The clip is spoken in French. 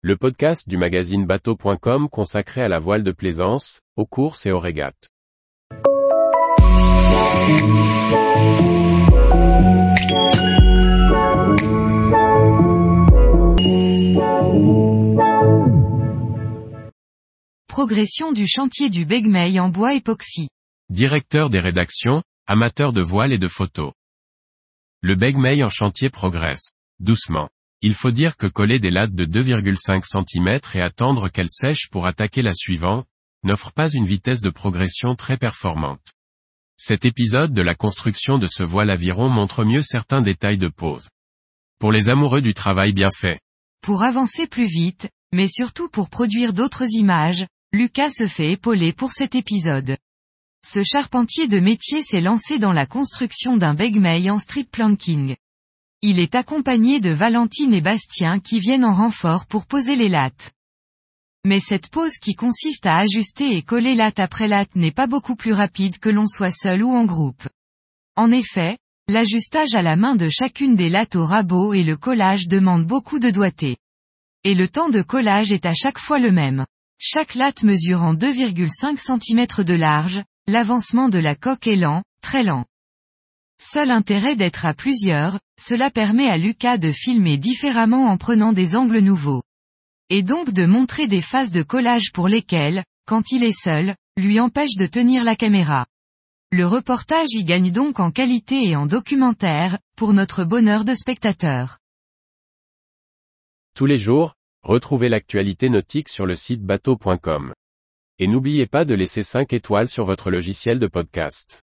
le podcast du magazine bateau.com consacré à la voile de plaisance, aux courses et aux régates. Progression du chantier du Begmey en bois époxy. Directeur des rédactions, amateur de voile et de photos. Le Begmey en chantier progresse. Doucement. Il faut dire que coller des lattes de 2,5 cm et attendre qu'elles sèchent pour attaquer la suivante, n'offre pas une vitesse de progression très performante. Cet épisode de la construction de ce voile aviron montre mieux certains détails de pose. Pour les amoureux du travail bien fait. Pour avancer plus vite, mais surtout pour produire d'autres images, Lucas se fait épauler pour cet épisode. Ce charpentier de métier s'est lancé dans la construction d'un Begmey en strip planking. Il est accompagné de Valentine et Bastien qui viennent en renfort pour poser les lattes. Mais cette pose qui consiste à ajuster et coller latte après latte n'est pas beaucoup plus rapide que l'on soit seul ou en groupe. En effet, l'ajustage à la main de chacune des lattes au rabot et le collage demande beaucoup de doigté. Et le temps de collage est à chaque fois le même. Chaque latte mesurant 2,5 cm de large, l'avancement de la coque est lent, très lent. Seul intérêt d'être à plusieurs, cela permet à Lucas de filmer différemment en prenant des angles nouveaux. Et donc de montrer des phases de collage pour lesquelles, quand il est seul, lui empêche de tenir la caméra. Le reportage y gagne donc en qualité et en documentaire, pour notre bonheur de spectateur. Tous les jours, retrouvez l'actualité nautique sur le site bateau.com. Et n'oubliez pas de laisser 5 étoiles sur votre logiciel de podcast.